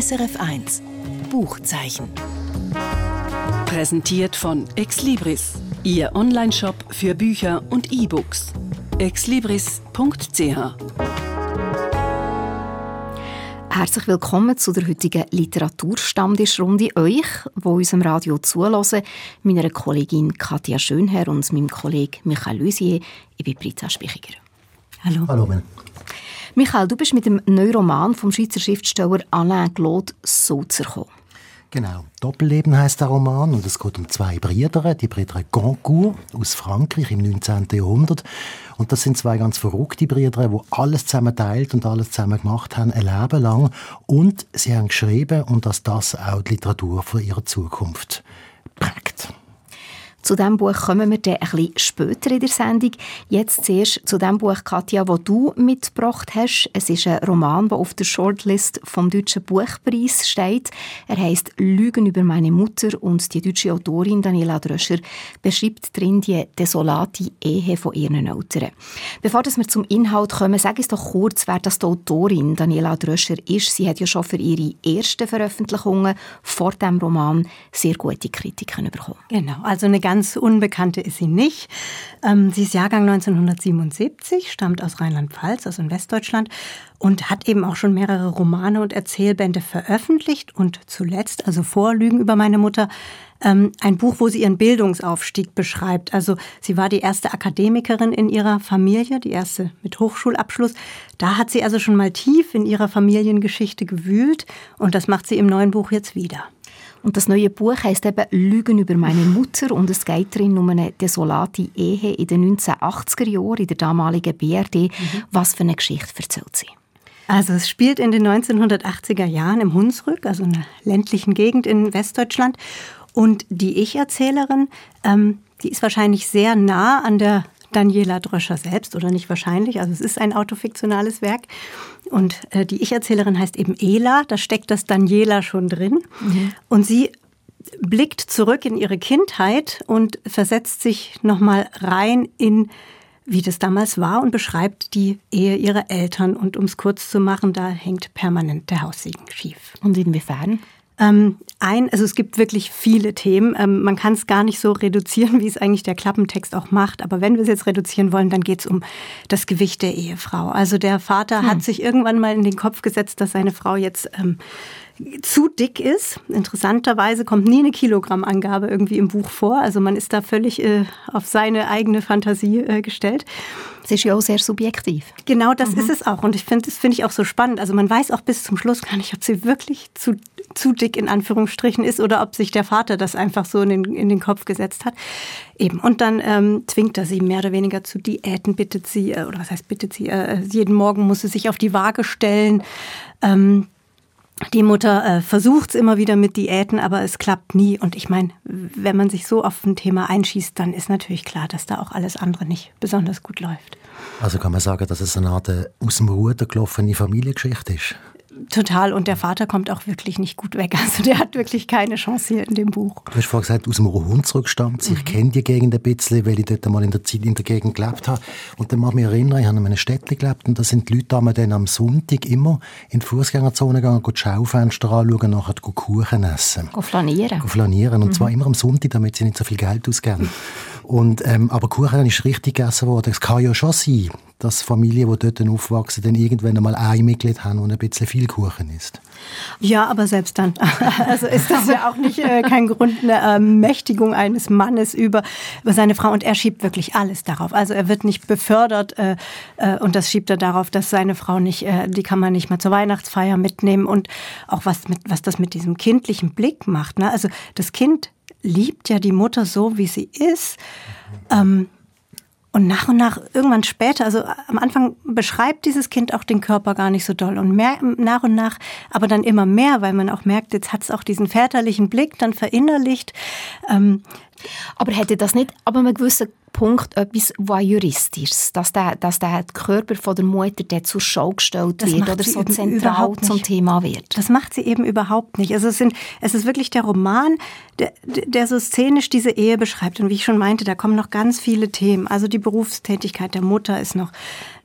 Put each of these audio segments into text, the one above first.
SRF 1 Buchzeichen. Präsentiert von Exlibris, Ihr Onlineshop für Bücher und E-Books. exlibris.ch Herzlich willkommen zu der heutigen Literaturstammtischrunde. Euch, wo unserem Radio zulassen, meiner Kollegin Katja Schönherr und meinem Kollegen Michael Lusier. Ich bin Britta Spichiger. Hallo. Hallo. Michael, du bist mit dem Neuroman vom Schweizer Schriftsteller Alain Claude Sulzer gekommen. Genau. Doppelleben heißt der Roman und es geht um zwei Brüder, die Brüder Goncourt aus Frankreich im 19. Jahrhundert. Und das sind zwei ganz verrückte Brüder, die alles zusammen teilt und alles zusammen gemacht haben, ein Leben lang. Und sie haben geschrieben und dass das auch die Literatur für ihre Zukunft. Zu diesem Buch kommen wir dann ein bisschen später in der Sendung. Jetzt zuerst zu dem Buch, Katja, das du mitgebracht hast. Es ist ein Roman, der auf der Shortlist vom Deutschen Buchpreis steht. Er heißt Lügen über meine Mutter und die deutsche Autorin Daniela Dröscher beschreibt drin die desolate Ehe von ihren Eltern. Bevor wir zum Inhalt kommen, sag es doch kurz, wer das die Autorin Daniela Dröscher ist. Sie hat ja schon für ihre ersten Veröffentlichungen vor dem Roman sehr gute Kritiken bekommen. Genau, also eine ganz Unbekannte ist sie nicht. Ähm, sie ist Jahrgang 1977, stammt aus Rheinland-Pfalz, in Westdeutschland und hat eben auch schon mehrere Romane und Erzählbände veröffentlicht und zuletzt, also vor Lügen über meine Mutter, ähm, ein Buch, wo sie ihren Bildungsaufstieg beschreibt. Also sie war die erste Akademikerin in ihrer Familie, die erste mit Hochschulabschluss. Da hat sie also schon mal tief in ihrer Familiengeschichte gewühlt und das macht sie im neuen Buch jetzt wieder. Und das neue Buch heißt eben Lügen über meine Mutter und es geht darin um eine desolate Ehe in den 1980er Jahren in der damaligen BRD. Mhm. Was für eine Geschichte erzählt sie? Also es spielt in den 1980er Jahren im Hunsrück, also einer ländlichen Gegend in Westdeutschland. Und die Ich-Erzählerin, ähm, die ist wahrscheinlich sehr nah an der Daniela Dröscher selbst oder nicht wahrscheinlich. Also es ist ein autofiktionales Werk. Und äh, die Ich-Erzählerin heißt eben Ela, da steckt das Daniela schon drin. Mhm. Und sie blickt zurück in ihre Kindheit und versetzt sich nochmal rein in wie das damals war und beschreibt die Ehe ihrer Eltern. Und um es kurz zu machen, da hängt permanent der Haussegen schief. Und inwiefern? Ähm, ein, also es gibt wirklich viele Themen. Ähm, man kann es gar nicht so reduzieren, wie es eigentlich der Klappentext auch macht. Aber wenn wir es jetzt reduzieren wollen, dann geht es um das Gewicht der Ehefrau. Also der Vater hm. hat sich irgendwann mal in den Kopf gesetzt, dass seine Frau jetzt ähm, zu dick ist. Interessanterweise kommt nie eine Kilogrammangabe irgendwie im Buch vor. Also man ist da völlig äh, auf seine eigene Fantasie äh, gestellt. Das ist ja auch sehr subjektiv. Genau, das mhm. ist es auch. Und ich finde, das finde ich auch so spannend. Also man weiß auch bis zum Schluss gar nicht, ob sie wirklich zu, zu dick in Anführungsstrichen ist oder ob sich der Vater das einfach so in den, in den Kopf gesetzt hat. Eben. Und dann ähm, zwingt er sie mehr oder weniger zu Diäten, bittet sie, äh, oder was heißt bittet sie, äh, jeden Morgen muss sie sich auf die Waage stellen. Ähm, die Mutter äh, versucht es immer wieder mit Diäten, aber es klappt nie. Und ich meine, wenn man sich so auf ein Thema einschießt, dann ist natürlich klar, dass da auch alles andere nicht besonders gut läuft. Also kann man sagen, dass es eine Art äh, aus dem Ruder gelaufene Familiengeschichte ist? Total. Und der Vater kommt auch wirklich nicht gut weg. Also der hat wirklich keine Chance hier in dem Buch. Du hast vorhin gesagt, aus dem Hunsrück stammt. Ich mhm. kenne die Gegend ein bisschen, weil ich dort einmal in der Zeit in der Gegend gelebt habe. Und dann mag ich mich erinnern, ich habe in einem Städtchen gelebt und da sind die Leute dann am Sonntag immer in die Fußgängerzone gegangen, die Schaufenster anschauen, nachher Kuchen essen. Go flanieren. Go flanieren. Und mhm. zwar immer am Sonntag, damit sie nicht so viel Geld ausgeben. Und, ähm, aber Kuchen ist richtig gegessen worden. Es kann ja schon sein, dass Familien, die dort aufwachsen, dann irgendwann einmal ein Mitglied haben und ein bisschen viel Kuchen isst. Ja, aber selbst dann. Also ist das ja auch nicht äh, kein Grund eine Ermächtigung eines Mannes über, über seine Frau. Und er schiebt wirklich alles darauf. Also er wird nicht befördert äh, äh, und das schiebt er darauf, dass seine Frau nicht, äh, die kann man nicht mal zur Weihnachtsfeier mitnehmen. Und auch was, mit, was das mit diesem kindlichen Blick macht. Ne? Also das Kind liebt ja die Mutter so, wie sie ist. Ähm, und nach und nach, irgendwann später, also am Anfang beschreibt dieses Kind auch den Körper gar nicht so doll. Und mehr, nach und nach, aber dann immer mehr, weil man auch merkt, jetzt hat es auch diesen väterlichen Blick dann verinnerlicht. Ähm, aber hätte das nicht aber einen gewissen Punkt etwas Voyeuristisches, dass der, dass der Körper von der Mutter der zur Schau gestellt das wird oder so zentral zum Thema wird. Das macht sie eben überhaupt nicht. Also es, sind, es ist wirklich der Roman, der, der so szenisch diese Ehe beschreibt. Und wie ich schon meinte, da kommen noch ganz viele Themen. Also die Berufstätigkeit der Mutter ist noch,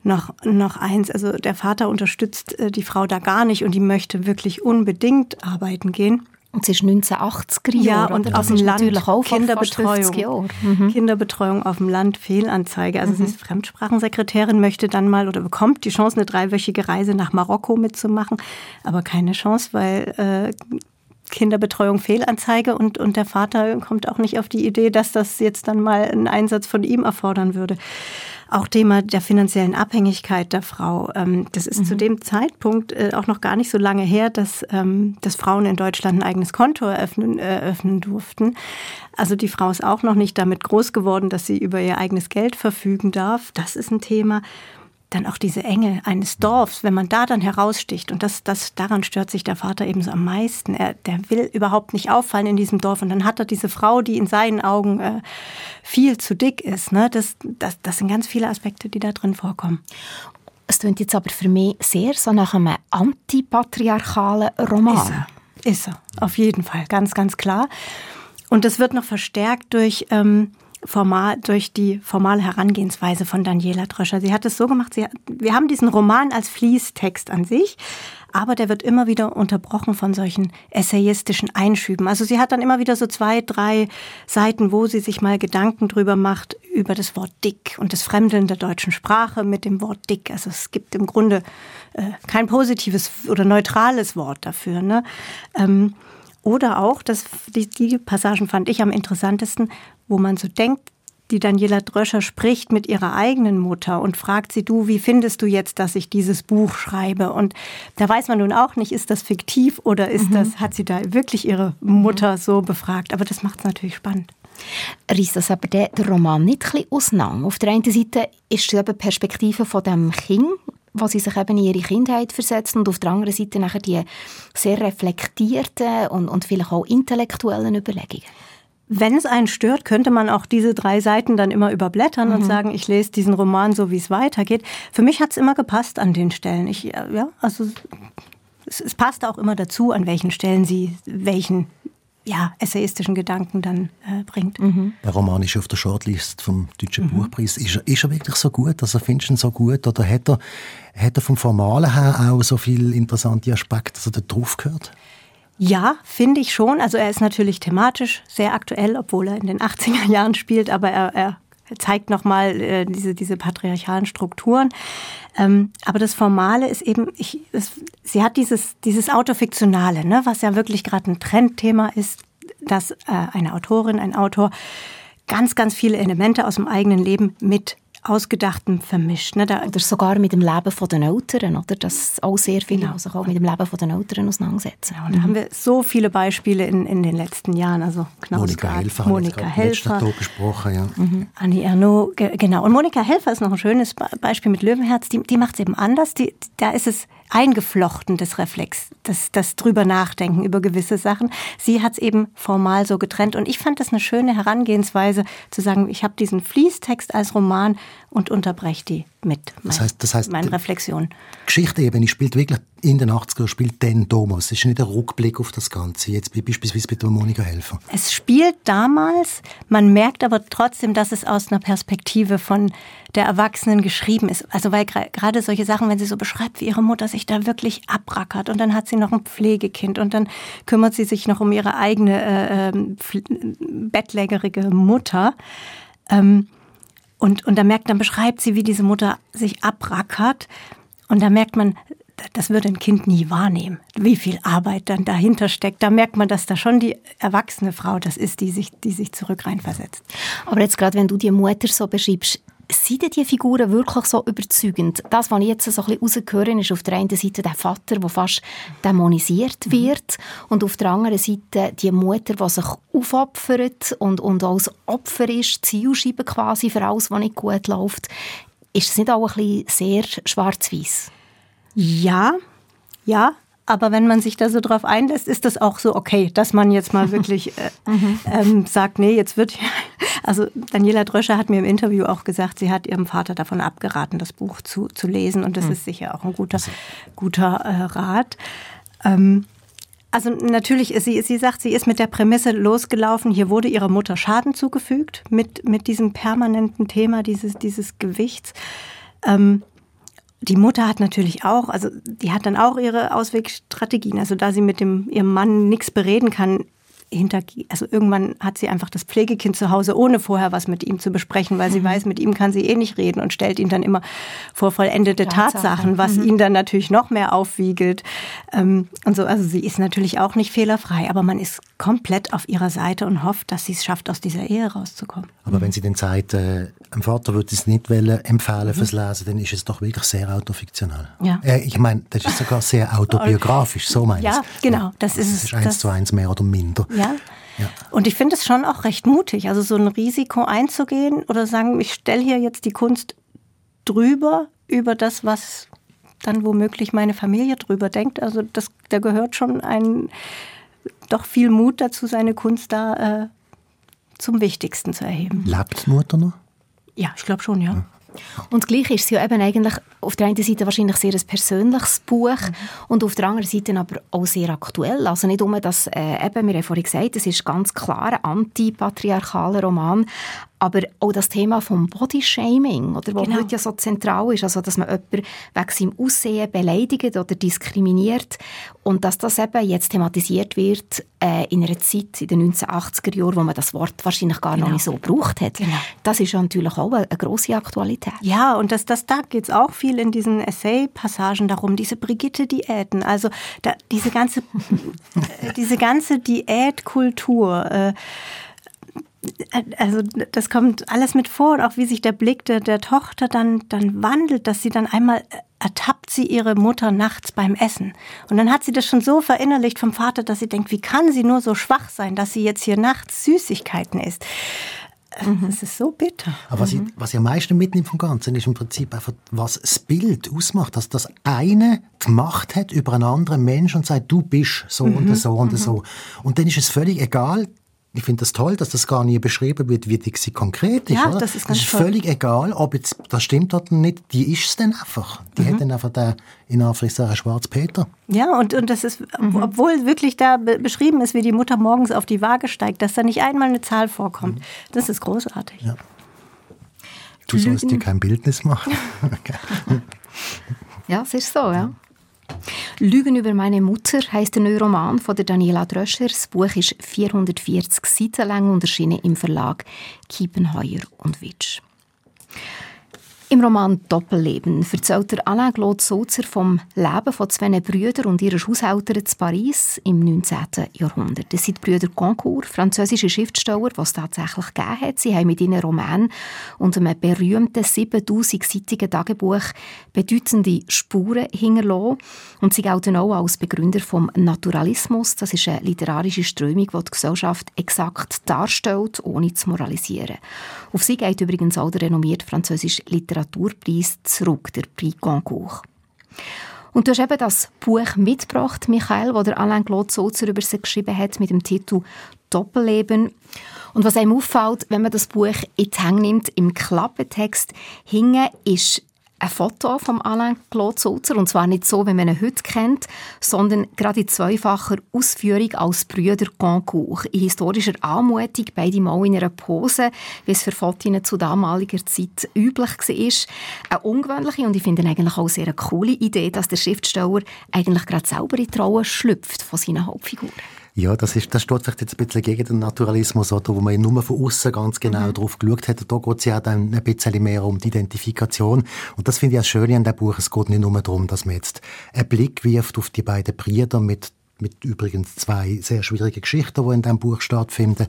noch, noch eins. Also der Vater unterstützt äh, die Frau da gar nicht und die möchte wirklich unbedingt arbeiten gehen. Und es ist 1980er Jahre. Ja, und auf dem Land natürlich auch Kinderbetreuung. Mhm. Kinderbetreuung auf dem Land, Fehlanzeige. Also mhm. sie ist Fremdsprachensekretärin, möchte dann mal oder bekommt die Chance, eine dreiwöchige Reise nach Marokko mitzumachen. Aber keine Chance, weil äh, Kinderbetreuung Fehlanzeige und, und der Vater kommt auch nicht auf die Idee, dass das jetzt dann mal einen Einsatz von ihm erfordern würde. Auch Thema der finanziellen Abhängigkeit der Frau. Ähm, das ist mhm. zu dem Zeitpunkt äh, auch noch gar nicht so lange her, dass, ähm, dass Frauen in Deutschland ein eigenes Konto eröffnen, eröffnen durften. Also die Frau ist auch noch nicht damit groß geworden, dass sie über ihr eigenes Geld verfügen darf. Das ist ein Thema dann auch diese Enge eines Dorfs, wenn man da dann heraussticht, und das, das, daran stört sich der Vater eben so am meisten. Er, der will überhaupt nicht auffallen in diesem Dorf. Und dann hat er diese Frau, die in seinen Augen äh, viel zu dick ist. Ne? Das, das, das sind ganz viele Aspekte, die da drin vorkommen. Es klingt jetzt aber für mich sehr so nach einem antipatriarchalen Roman. Ist er, ist er, auf jeden Fall, ganz, ganz klar. Und das wird noch verstärkt durch... Ähm, formal, durch die formale Herangehensweise von Daniela Dröscher. Sie hat es so gemacht, sie, wir haben diesen Roman als Fließtext an sich, aber der wird immer wieder unterbrochen von solchen essayistischen Einschüben. Also sie hat dann immer wieder so zwei, drei Seiten, wo sie sich mal Gedanken drüber macht, über das Wort dick und das Fremdeln der deutschen Sprache mit dem Wort dick. Also es gibt im Grunde äh, kein positives oder neutrales Wort dafür. Ne? Ähm, oder auch, das, die, die Passagen fand ich am interessantesten, wo man so denkt, die Daniela Dröscher spricht mit ihrer eigenen Mutter und fragt sie, du, wie findest du jetzt, dass ich dieses Buch schreibe? Und da weiß man nun auch nicht, ist das fiktiv oder ist mhm. das, hat sie da wirklich ihre Mutter so befragt? Aber das macht es natürlich spannend. Reißt das aber der, der Roman nicht ein bisschen auseinander? Auf der einen Seite ist es die Perspektive von dem Kind, wo sie sich eben in ihre Kindheit versetzen und auf der anderen Seite nachher die sehr reflektierten und, und vielleicht auch intellektuellen Überlegungen. Wenn es einen stört, könnte man auch diese drei Seiten dann immer überblättern mhm. und sagen, ich lese diesen Roman so, wie es weitergeht. Für mich hat es immer gepasst an den Stellen. Ich, ja, also es, es passt auch immer dazu, an welchen Stellen sie welchen ja, essayistischen Gedanken dann äh, bringt. Mhm. Der Roman ist auf der Shortlist vom Deutschen mhm. Buchpreis. Ist er, ist er wirklich so gut? Also findest du ihn so gut? Oder hat er, hat er vom Formalen her auch so viele interessante Aspekte, dass er da drauf gehört? Ja, finde ich schon. Also er ist natürlich thematisch sehr aktuell, obwohl er in den 80er Jahren spielt, aber er, er zeigt nochmal äh, diese, diese patriarchalen Strukturen. Ähm, aber das Formale ist eben, ich, es, sie hat dieses, dieses Autofiktionale, ne, was ja wirklich gerade ein Trendthema ist, dass äh, eine Autorin, ein Autor ganz, ganz viele Elemente aus dem eigenen Leben mit Ausgedachten vermischt. Ne? oder sogar mit dem Leben der Eltern, oder? Das auch sehr viel genau. sich auch mit dem Leben der Eltern auseinandersetzen. Ja, und da haben wir so viele Beispiele in, in den letzten Jahren. Also Monika Helfer, Monika Helfer. gesprochen, ja. Mhm. Annie Ernaux, genau. Und Monika Helfer ist noch ein schönes Beispiel mit Löwenherz. Die, die macht es eben anders. Die, da ist es eingeflochten, das Reflex, das, das drüber nachdenken über gewisse Sachen. Sie hat es eben formal so getrennt. Und ich fand das eine schöne Herangehensweise, zu sagen, ich habe diesen Fließtext als Roman und unterbreche die mit das heißt, das heißt, meinen Reflexionen. Geschichte eben, spielt wirklich in den 80er, spielt den Thomas. Es ist nicht ein Rückblick auf das Ganze, jetzt beispielsweise mit der Monika Helfer. Es spielt damals, man merkt aber trotzdem, dass es aus einer Perspektive von der Erwachsenen geschrieben ist. Also weil gerade solche Sachen, wenn sie so beschreibt, wie ihre Mutter sich da wirklich abrackert und dann hat sie noch ein Pflegekind und dann kümmert sie sich noch um ihre eigene äh, ähm, bettlägerige Mutter. Ähm, und, und da merkt, dann beschreibt sie, wie diese Mutter sich abrackert. Und da merkt man, das würde ein Kind nie wahrnehmen, wie viel Arbeit dann dahinter steckt. Da merkt man, dass da schon die erwachsene Frau das ist, die sich, die sich zurück reinversetzt. Aber jetzt gerade, wenn du die Mutter so beschreibst, sind die Figuren wirklich so überzeugend? Das, was ich jetzt so ein bisschen rausgehöre, ist auf der einen Seite der Vater, der fast dämonisiert mhm. wird mhm. und auf der anderen Seite die Mutter, die sich aufopfert und, und als Opfer ist, Zielscheibe quasi für alles, was nicht gut läuft. Ist das nicht auch ein bisschen sehr schwarz-weiß? Ja, ja, aber wenn man sich da so drauf einlässt, ist das auch so okay, dass man jetzt mal wirklich äh, mhm. ähm, sagt, nee, jetzt wird also Daniela Dröscher hat mir im Interview auch gesagt, sie hat ihrem Vater davon abgeraten, das Buch zu, zu lesen und das mhm. ist sicher auch ein guter, guter äh, Rat. Ähm, also natürlich, sie, sie sagt, sie ist mit der Prämisse losgelaufen, hier wurde ihrer Mutter Schaden zugefügt mit, mit diesem permanenten Thema dieses, dieses Gewichts. Ähm, die Mutter hat natürlich auch, also die hat dann auch ihre Auswegstrategien. Also da sie mit dem, ihrem Mann nichts bereden kann, hinter, also irgendwann hat sie einfach das Pflegekind zu Hause, ohne vorher was mit ihm zu besprechen, weil sie mhm. weiß, mit ihm kann sie eh nicht reden und stellt ihn dann immer vor vollendete Tatsachen, Tatsachen was mhm. ihn dann natürlich noch mehr aufwiegelt. Ähm, und so, also sie ist natürlich auch nicht fehlerfrei, aber man ist komplett auf ihrer Seite und hofft, dass sie es schafft, aus dieser Ehe rauszukommen. Aber wenn sie den sagt, äh, dem Vater würde es nicht empfehlen mhm. fürs Lesen, dann ist es doch wirklich sehr autofiktional. Ja. Äh, ich meine, das ist sogar sehr autobiografisch, so meine ich. Ja, genau, das ist es. Das ist eins zu eins mehr oder minder. Ja. Ja. Und ich finde es schon auch recht mutig, also so ein Risiko einzugehen oder sagen, ich stelle hier jetzt die Kunst drüber über das, was dann womöglich meine Familie drüber denkt. Also das, da gehört schon ein doch viel Mut dazu, seine Kunst da äh, zum Wichtigsten zu erheben. Lebt Mutter noch? Ja, ich glaube schon, ja. ja. Und gleich ist es ja eben eigentlich auf der einen Seite wahrscheinlich sehr ein persönliches Buch mhm. und auf der anderen Seite aber auch sehr aktuell. Also nicht nur, dass äh, eben, wir haben vorhin gesagt, es ist ganz klar ein antipatriarchaler Roman, aber auch das Thema vom Bodyshaming, oder, was genau. heute ja so zentral ist, also dass man jemanden wegen seinem Aussehen beleidigt oder diskriminiert und dass das eben jetzt thematisiert wird äh, in einer Zeit, in den 1980er Jahren, wo man das Wort wahrscheinlich gar genau. noch nicht so gebraucht hat. Genau. Das ist ja natürlich auch eine, eine grosse Aktualität. Ja, und das, das, da geht es auch viel in diesen Essay-Passagen darum, diese Brigitte-Diäten, also da, diese ganze, diese ganze Diätkultur, äh, also das kommt alles mit vor und auch wie sich der Blick der, der Tochter dann, dann wandelt, dass sie dann einmal ertappt sie ihre Mutter nachts beim Essen. Und dann hat sie das schon so verinnerlicht vom Vater, dass sie denkt, wie kann sie nur so schwach sein, dass sie jetzt hier nachts Süßigkeiten isst. Mhm. Das ist so bitter. Aber was, mhm. ich, was ich am meisten mitnimmt vom Ganzen, ist im Prinzip einfach, was das Bild ausmacht, dass das eine die Macht hat über einen anderen Menschen und sagt, du bist so mhm. und so und mhm. so. Und dann ist es völlig egal, ich finde das toll, dass das gar nie beschrieben wird, wie sie konkret ist. Ja, oder? das ist ganz Das ist völlig egal, ob jetzt das stimmt oder nicht. Die ist es dann einfach. Die mhm. hat dann einfach der, in Anführungszeichen, Schwarzpeter. Ja, und, und das ist, mhm. obwohl wirklich da beschrieben ist, wie die Mutter morgens auf die Waage steigt, dass da nicht einmal eine Zahl vorkommt. Mhm. Das ist großartig. Ja. Du sollst dir kein Bildnis machen. ja, es ist so, ja. Lügen über meine Mutter heißt der neue Roman von der Daniela Dröscher. Das Buch ist 440 Seiten lang und erschienen im Verlag Kiepenheuer und Witsch. Im Roman Doppelleben erzählt der Alain Claude Sulzer vom Leben von zwei Brüdern und ihrer Haushälterin zu Paris im 19. Jahrhundert. Das sind die Brüder Goncourt, französische Schriftsteller, die es tatsächlich gegeben hat. Sie haben mit ihren Roman und einem berühmten 7000-seitigen Tagebuch bedeutende Spuren hinterlassen. Und sie gelten auch als Begründer vom Naturalismus. Das ist eine literarische Strömung, die die Gesellschaft exakt darstellt, ohne zu moralisieren. Auf sie geht übrigens auch der renommierte französische Literatur Literaturpreis zurück, der Prix Goncourt. Und du hast eben das Buch mitgebracht, Michael, wo der Alain Claude Sulzer über sie geschrieben hat mit dem Titel Doppelleben. Und was einem auffällt, wenn man das Buch in die Hänge nimmt, im Klappentext hinten ist ein Foto von Alain Claude Sulzer, und zwar nicht so, wie man ihn heute kennt, sondern gerade in zweifacher Ausführung als Brüder Goncourt. In historischer Anmutung, beide mal in einer Pose, wie es für Fotos zu damaliger Zeit üblich war. Eine ungewöhnliche und ich finde eigentlich auch sehr eine coole Idee, dass der Schriftsteller eigentlich gerade selber in Rolle schlüpft von seinen Hauptfiguren. Ja, das, ist, das steht vielleicht jetzt ein bisschen gegen den Naturalismus, oder, wo man nur von außen ganz genau mhm. drauf geschaut hat. Da geht es ja dann ein bisschen mehr um die Identifikation. Und das finde ich das Schöne an dem Buch. Es geht nicht nur darum, dass man jetzt einen Blick wirft auf die beiden Brüder mit mit übrigens zwei sehr schwierigen Geschichten, die in diesem Buch stattfinden,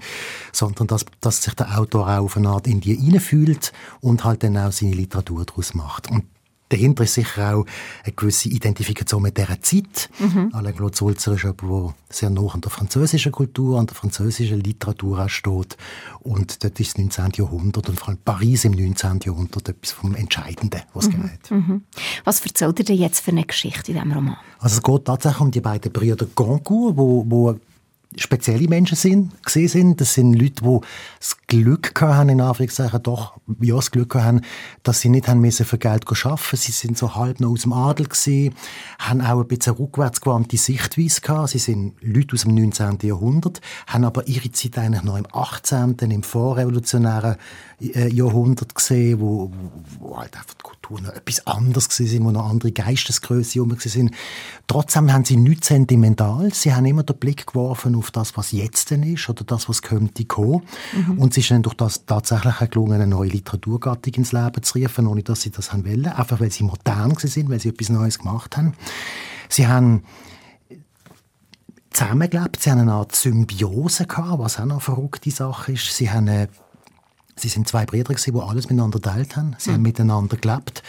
sondern dass, dass sich der Autor auch auf eine Art in die hineinfühlt und halt dann auch seine Literatur daraus macht. Und dahinter ist sicher auch eine gewisse Identifikation mit dieser Zeit. Mhm. Alain Claude Sulzer ist jemand, der sehr nah an der französischen Kultur, an der französischen Literatur steht. Und dort ist das 19. Jahrhundert und vor allem Paris im 19. Jahrhundert etwas vom Entscheidenden, was mhm. geht. Mhm. Was erzählt ihr denn jetzt für eine Geschichte in diesem Roman? Also es geht tatsächlich um die beiden Brüder Goncourt, wo spezielle Menschen sind, gesehen sind. Das sind Leute, die das Glück haben, in Anführungszeichen, doch, ja, das Glück haben, dass sie nicht haben müssen für Geld arbeiten Sie sind so halb noch aus dem Adel gewesen, haben auch ein bisschen rückwärtsgewandte Sichtweise gehabt. Sie sind Leute aus dem 19. Jahrhundert, haben aber ihre Zeit eigentlich noch im 18., im vorrevolutionären Jahrhundert gesehen, wo, wo halt einfach die Kultur noch etwas anderes gewesen wo noch andere Geistesgröße rum sind. Trotzdem haben sie nichts sentimental. Sie haben immer den Blick geworfen auf das, was jetzt denn ist oder das, was könnte kommen. Mhm. Und es ist ihnen durch das tatsächlich gelungen, eine neue Literaturgattung ins Leben zu rufen, ohne dass sie das haben wollen. Einfach weil sie modern sind, weil sie etwas Neues gemacht haben. Sie haben zusammengelebt, sie haben eine Art Symbiose gehabt, was auch noch eine verrückte Sache ist. Sie haben eine Sie sind zwei Brüder, die alles miteinander teilt haben. Sie mhm. haben miteinander gelebt.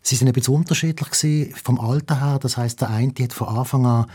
Sie sind ein bisschen unterschiedlich gewesen, vom Alter her. Das heißt, der eine hat von Anfang an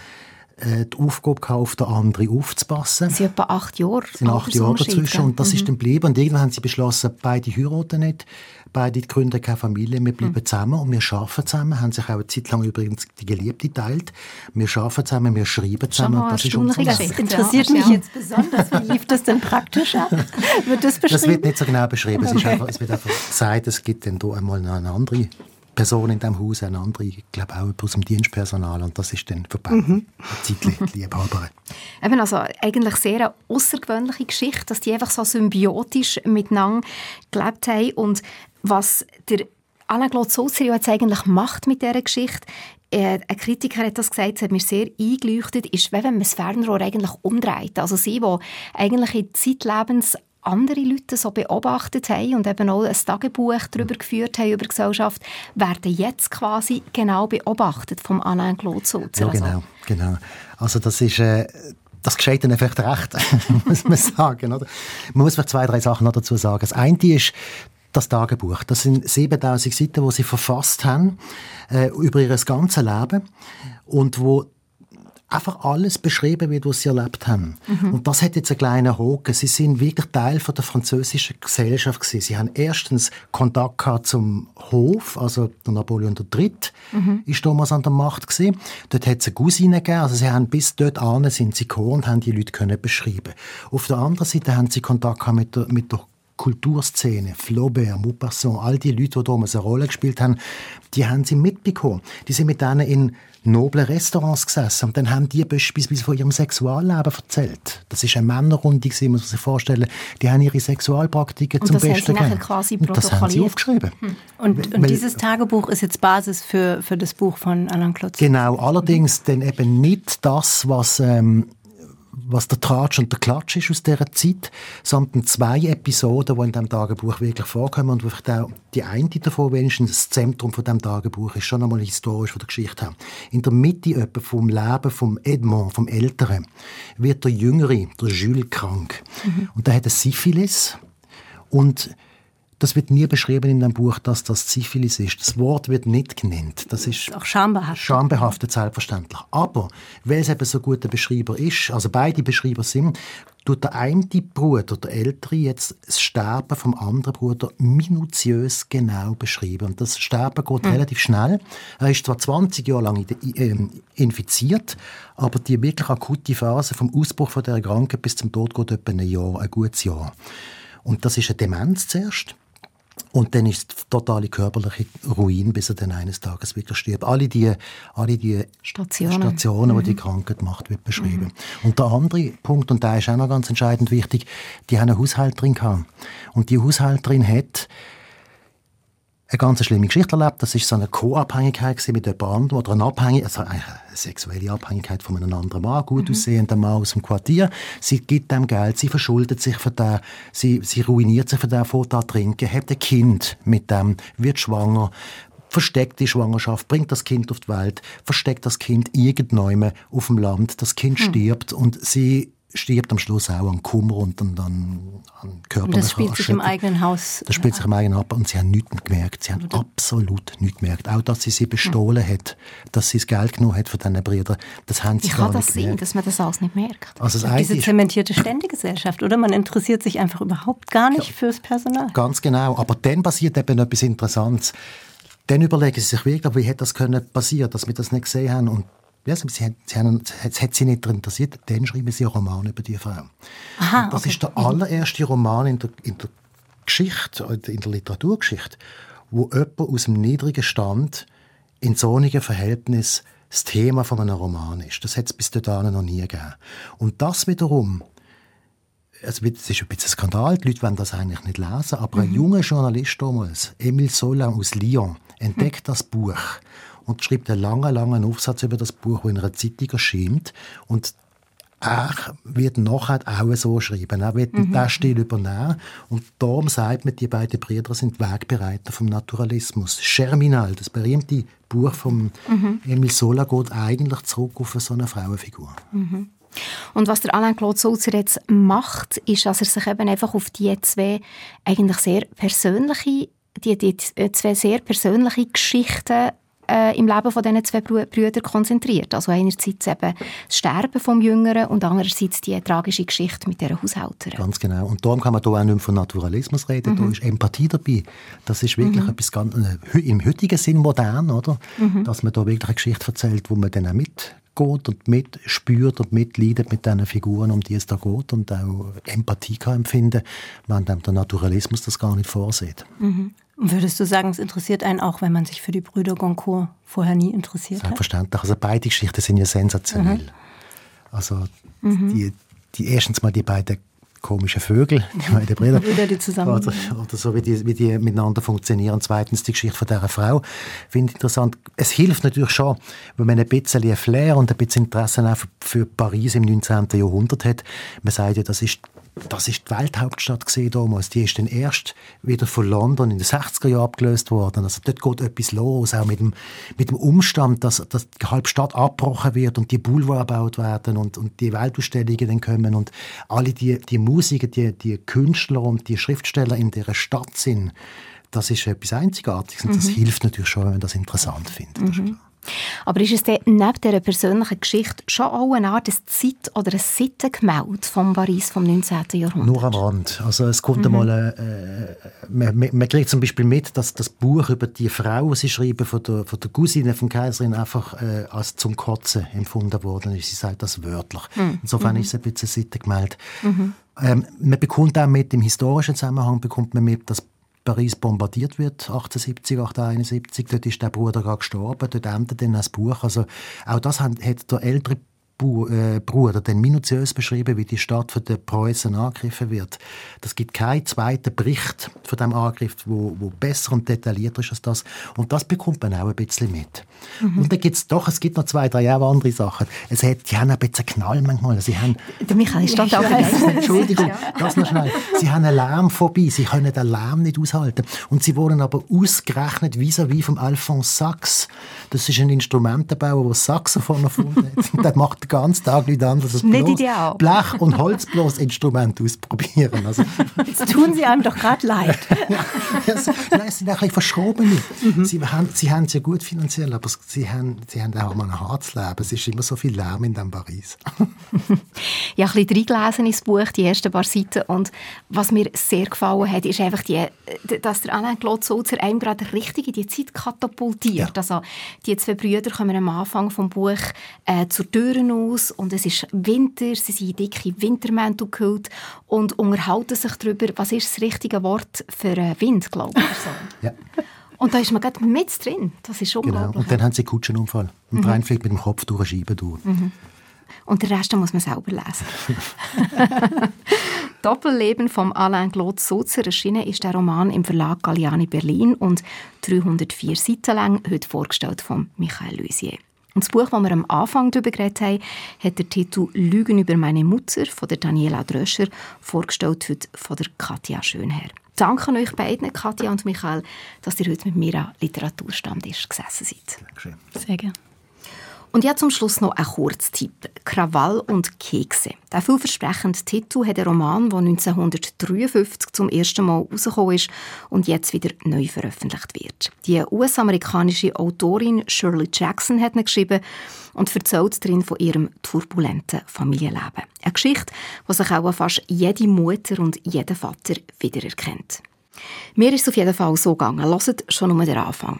äh, die Aufgabe gehabt, auf den anderen aufzupassen. Sie etwa acht Jahre. Sie sind acht Jahre dazwischen und das mhm. ist dann geblieben. Und irgendwann haben sie beschlossen, beide heiraten nicht, beide gründen keine Familie, wir bleiben mhm. zusammen und wir arbeiten zusammen, haben sich auch eine Zeit lang übrigens die Geliebte teilt. Wir arbeiten zusammen, wir schreiben zusammen. Und das ist unser Das interessiert mich jetzt besonders. Wie lief das denn praktisch ab? wird das beschrieben? Das wird nicht so genau beschrieben. Okay. Es, einfach, es, wird einfach gesagt, es gibt dann da einmal eine andere Person in diesem Haus, eine andere, ich glaube auch aus dem Dienstpersonal und das ist dann vorbei. Mhm. Zeitlich, Liebhaber. Eben also eigentlich sehr eine außergewöhnliche Geschichte, dass die einfach so symbiotisch miteinander gelebt haben und was der Alain Saucer jetzt eigentlich macht mit dieser Geschichte, äh, ein Kritiker hat das gesagt, es hat mir sehr eingeleuchtet, ist, wenn man das Fernrohr eigentlich umdreht. Also sie, die eigentlich in Zeitlebens andere Leute so beobachtet haben und eben auch ein Tagebuch darüber geführt haben, über die Gesellschaft, werden jetzt quasi genau beobachtet vom Alain Claude Sulzer. Ja, genau, also. genau. Also das ist... Äh das geschieht dann vielleicht recht, muss man sagen. Oder? Man muss vielleicht zwei, drei Sachen noch dazu sagen. Das eine ist das Tagebuch. Das sind 7000 Seiten, die sie verfasst haben äh, über ihr ganzes Leben und wo einfach alles beschrieben wird, was sie erlebt haben. Mhm. Und das hat jetzt einen kleinen Haken. Sie sind wirklich Teil von der französischen Gesellschaft gewesen. Sie haben erstens Kontakt gehabt zum Hof, also der Napoleon III. Mhm. ist damals an der Macht gewesen. Dort hat es eine Cousine gegeben, also sie haben bis dort an sind sie gekommen und haben die Leute können beschreiben. Auf der anderen Seite haben sie Kontakt gehabt mit der, mit der Kulturszene, Flaubert, Maupassant, all die Leute, die damals eine Rolle gespielt haben, die haben sie mitbekommen. Die sind mit denen in noblen Restaurants gesessen und dann haben die beispielsweise von ihrem Sexualleben erzählt. Das ist eine Männerrunde gewesen, muss man sich vorstellen. Die haben ihre Sexualpraktiken und zum Besten gegeben. und das haben sie aufgeschrieben. Hm. Und, und dieses Tagebuch ist jetzt Basis für, für das Buch von Alain Klotz. Genau, allerdings dann eben nicht das, was ähm, was der Tratsch und der Klatsch ist aus dieser Zeit, sondern zwei Episoden, die in diesem Tagebuch wirklich vorkommen und vielleicht auch die eine davon wenigstens das Zentrum von dem Tagebuch ist, schon einmal historisch von der Geschichte her. In der Mitte etwa vom Leben vom Edmond, vom Älteren, wird der Jüngere, der Jules, krank. Mhm. Und der hat eine Syphilis und das wird nie beschrieben in dem Buch, dass das Syphilis ist. Das Wort wird nicht genannt. Das ist auch schambehaftet. Schambehaftet, selbstverständlich. Aber, weil es eben so gut ein Beschreiber ist, also beide Beschreiber sind, tut der eine Bruder, der Ältere, jetzt das Sterben vom anderen Bruder minutiös genau beschreiben. Und das Sterben geht mhm. relativ schnell. Er ist zwar 20 Jahre lang ähm, infiziert, aber die wirklich akute Phase vom Ausbruch von der Krankheit bis zum Tod geht etwa ein Jahr, ein gutes Jahr. Und das ist eine Demenz zuerst. Und dann ist totale körperliche Ruin, bis er dann eines Tages wirklich stirbt. Alle die, alle die Stationen, Stationen mhm. wo die mhm. Krankheit macht, wird beschrieben. Mhm. Und der andere Punkt, und der ist auch noch ganz entscheidend wichtig, die haben eine Haushälterin gehabt. Und die Haushälterin hat eine ganz schlimme Geschichte erlebt. Das ist so eine Co-Abhängigkeit mit jemand anderem oder eine Abhängigkeit, also eine sexuelle Abhängigkeit von einem anderen Mann, gut mhm. aussehender Mann aus dem Quartier. Sie gibt dem Geld, sie verschuldet sich für den, sie, sie ruiniert sich für den, fährt an trinken, hat ein Kind mit dem, wird schwanger, versteckt die Schwangerschaft, bringt das Kind auf die Welt, versteckt das Kind irgendwann auf dem Land, das Kind mhm. stirbt und sie stirbt am Schluss auch an Kummer und an, an, an körperlicher Und das spielt sich im eigenen Haus. Das spielt sich im eigenen ab und sie haben nichts gemerkt. Sie haben Oder? absolut nichts gemerkt. Auch, dass sie sie bestohlen hm. hat, dass sie das Geld genommen hat von diesen Brüdern, das haben sie Wie kann das sein, dass man das alles nicht merkt? Also das Diese zementierte Ständegesellschaft, oder? Man interessiert sich einfach überhaupt gar nicht ja, fürs Personal. Ganz genau. Aber dann passiert eben etwas Interessantes. Dann überlegen sie sich wirklich, wie hätte das können passieren, dass wir das nicht gesehen haben. Und sie, sie, haben, es hat sie nicht interessiert. Dann schreiben sie einen Roman über die Frau. Aha, das okay. ist der mhm. allererste Roman in der, in der Geschichte, in der Literaturgeschichte, wo jemand aus dem niedrigen Stand in sonnigen Verhältnis das Thema von einem Roman ist. Das hat es bis dahin noch nie gegeben. Und das wiederum, also es ist ein bisschen ein Skandal, die Leute wollen das eigentlich nicht lesen, aber mhm. ein junger Journalist damals, Emile Solan aus Lyon, entdeckt mhm. das Buch und schreibt einen langen, langen Aufsatz über das Buch, wo in einer Zeitung erscheint. Und er wird nachher auch so schreiben. Er wird mhm. den Stil übernehmen. Und darum sagt man, die beiden Brüder sind Wegbereiter vom Naturalismus. Germinal, das berühmte Buch von mhm. Emil Sola, geht eigentlich zurück auf so eine Frauenfigur. Mhm. Und was der Alain Claude Sulzer jetzt macht, ist, dass er sich eben einfach auf die zwei eigentlich sehr persönliche, die, die zwei sehr persönliche Geschichten äh, im Leben von diesen zwei Brüdern konzentriert. Also einerseits eben das Sterben vom Jüngeren und andererseits die tragische Geschichte mit dieser Haushälterin. Ganz genau. Und darum kann man hier auch nicht mehr von Naturalismus reden. Mhm. Da ist Empathie dabei. Das ist wirklich mhm. etwas ganz, äh, im heutigen Sinn modern, oder? Mhm. Dass man da wirklich eine Geschichte erzählt, wo man dann auch mit geht und mitspürt und mitleidet mit diesen Figuren, um die es da geht und auch Empathie kann empfinden, während der Naturalismus das gar nicht vorsieht. Mhm. Würdest du sagen, es interessiert einen auch, wenn man sich für die Brüder Goncourt vorher nie interessiert Selbstverständlich. hat? Selbstverständlich. Also beide Geschichten sind ja sensationell. Mhm. Also mhm. Die, die erstens mal die beiden komischen Vögel, die beiden Brüder, Brüder die zusammen oder, oder, so, wie die, wie die miteinander funktionieren. Zweitens die Geschichte von dieser Frau finde ich interessant. Es hilft natürlich schon, wenn man ein bisschen Flair und ein bisschen Interesse auch für, für Paris im 19. Jahrhundert hat. Man sagt ja, das ist das ist die Welthauptstadt damals. Die ist dann erst wieder von London in den 60er Jahren abgelöst worden. Also dort geht etwas los, auch mit dem, mit dem Umstand, dass, dass die halbe Stadt abgebrochen wird und die Boulevard gebaut werden und, und die Weltausstellungen dann kommen und alle die, die Musiker, die, die Künstler und die Schriftsteller in dieser Stadt sind. Das ist etwas Einzigartiges und das mhm. hilft natürlich schon, wenn man das interessant findet. Mhm. Aber ist es denn neben dieser persönlichen Geschichte schon auch eine Art Zeit- oder ein Sittengemälde vom Paris vom 19. Jahrhundert? Nur am Rand. Also es kommt mhm. einmal, äh, man, man, kriegt zum Beispiel mit, dass das Buch über die Frau, sie schreiben von der, von der Cousine von Kaiserin, einfach äh, als zum Kotzen empfunden worden ist. Sie sagt das wörtlich. Mhm. Insofern mhm. ist es ein bisschen Sittengemälde. Mhm. Ähm, man bekommt auch mit, im historischen Zusammenhang bekommt man mit, dass Paris bombardiert wird, 1870, 1871, dort ist der Bruder gerade gestorben, dort endet dann das Buch. Also auch das hat, der ältere Bruder dann minutiös beschrieben, wie die Stadt von den Preußen angegriffen wird. Das gibt keinen zweiten Bericht von dem Angriff, wo, wo besser und detaillierter ist als das. Und das bekommt man auch ein bisschen mit. Mhm. Und dann gibt es doch, es gibt noch zwei, drei andere Sachen. Es hat, die haben ein bisschen Knall manchmal. Sie haben, der Michael stand auch Entschuldigung, das noch schnell. Sie haben eine Lärmphobie, sie können den Lärm nicht aushalten. Und sie wurden aber ausgerechnet vis-à-vis vom Alphonse Sachs. Das ist ein Instrumentenbauer, der Saxophon erfunden hat. der macht den ganzen Tag nichts anderes als bloß Blech- und Holzblasinstrumente ausprobieren. Also. Jetzt tun Sie einem doch gerade leid. ja, nein, es sind ein bisschen verschobene. Mhm. Sie, haben, sie haben es ja gut finanziell, aber sie haben, sie haben auch mal ein hartes Leben. Es ist immer so viel Lärm in dem Paris. ja, ein bisschen reingelesen ins Buch, die ersten paar Seiten. Und was mir sehr gefallen hat, ist einfach, die, dass der Alain Claude Sulzer einem gerade richtig in die Zeit katapultiert. Ja. Also, die zwei Brüder kommen am Anfang vom Buch äh, zur Türen aus und es ist Winter, sie sind in dicke Wintermäntel gehüllt und unterhalten sich darüber, was ist das richtige Wort für Wind, glaube ich. So. ja. Und da ist man gerade mit drin. Das ist unglaublich. Genau. Und dann haben sie einen Kutschenunfall. Und mhm. fliegt mit dem Kopf durch eine Scheibe durch. Mhm. Und den Rest muss man selber lesen. Doppelleben von Alain Claude Sozer erschienen ist der Roman im Verlag Galliani Berlin und 304 Seiten lang, heute vorgestellt von Michael Luisier. Und das Buch, das wir am Anfang darüber geredet haben, hat den Titel «Lügen über meine Mutter» von der Daniela Dröscher, vorgestellt heute von der Katja Schönherr. Danke euch beiden, Katja und Michael, dass ihr heute mit mir am Literaturstammtisch gesessen seid. Dankeschön. Sehr gerne. Und ja, zum Schluss noch ein Kurztipp. Krawall und Kekse. Der vielversprechende Titel hat ein Roman, der 1953 zum ersten Mal herausgekommen ist und jetzt wieder neu veröffentlicht wird. Die US-amerikanische Autorin Shirley Jackson hat ihn geschrieben und erzählt darin von ihrem turbulenten Familienleben. Eine Geschichte, die sich auch fast jede Mutter und jeder Vater wiedererkennt. Mir ist es auf jeden Fall so gegangen. Hört schon um den Anfang.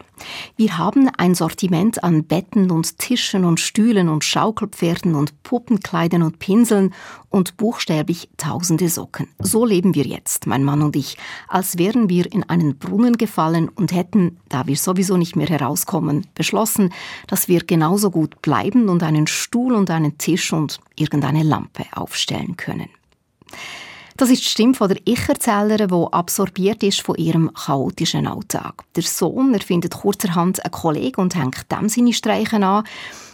Wir haben ein Sortiment an Betten und Tischen und Stühlen und Schaukelpferden und Puppenkleidern und Pinseln und buchstäblich tausende Socken. So leben wir jetzt, mein Mann und ich, als wären wir in einen Brunnen gefallen und hätten, da wir sowieso nicht mehr herauskommen, beschlossen, dass wir genauso gut bleiben und einen Stuhl und einen Tisch und irgendeine Lampe aufstellen können. Das ist die Stimme von der Ich-Erzählerin, die absorbiert ist von ihrem chaotischen Alltag. Der Sohn erfindet kurzerhand einen Kollegen und hängt dem seine Streichen an.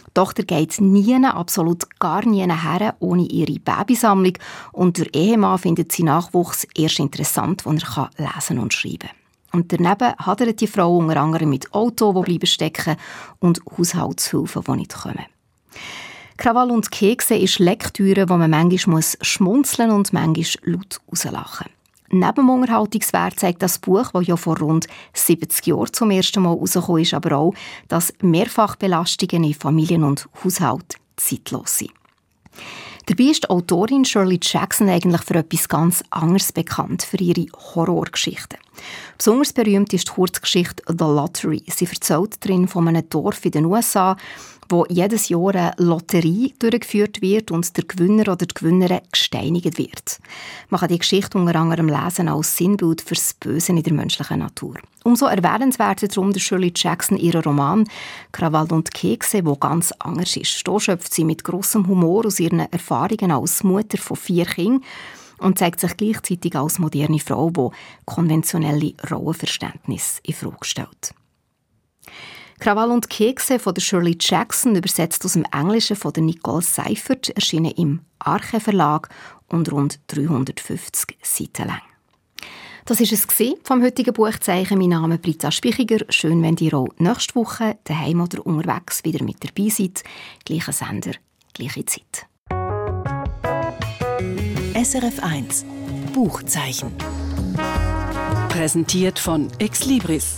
Die Tochter geht nie, absolut gar nie her, ohne ihre Babysammlung. Und der Ehemann findet seinen Nachwuchs erst interessant, wenn er lesen und schreiben kann. Und daneben hadert die Frau unter anderem mit Auto, die bleiben stecken, und Haushaltshilfen, die nicht kommen. Krawall und Kekse ist Lektüre, wo man manchmal muss schmunzeln und manchmal laut rauslachen Neben dem Unterhaltungswert zeigt das Buch, das ja vor rund 70 Jahren zum ersten Mal herausgekommen ist, aber auch, dass Mehrfachbelastungen in Familien und Haushalt zeitlos sind. Dabei ist die Autorin Shirley Jackson eigentlich für etwas ganz anderes bekannt, für ihre Horrorgeschichten. Besonders berühmt ist die Kurzgeschichte The Lottery. Sie erzählt darin von einem Dorf in den USA, wo jedes Jahr eine Lotterie durchgeführt wird und der Gewinner oder die Gewinnerin gesteinigt wird. Man kann die Geschichte unter anderem lesen als Sinnbild für das Böse in der menschlichen Natur. Umso erwähnenswerter darum der Shirley Jackson ihren Roman «Krawall und Kekse», wo ganz anders ist. Da schöpft sie mit großem Humor aus ihren Erfahrungen als Mutter von vier Kindern und zeigt sich gleichzeitig als moderne Frau, die konventionelle Rollenverständnis in Frage stellt. Krawall und Kekse von der Shirley Jackson, übersetzt aus dem Englischen von der Nicole Seifert, erschienen im Arche Verlag und rund 350 Seiten lang. Das ist es vom heutigen Buchzeichen. Mein Name ist Britta Spichiger. Schön, wenn ihr auch nächste Woche daheim oder unterwegs wieder mit dabei seid. Gleicher Sender, gleiche Zeit. SRF 1 Buchzeichen. Präsentiert von Exlibris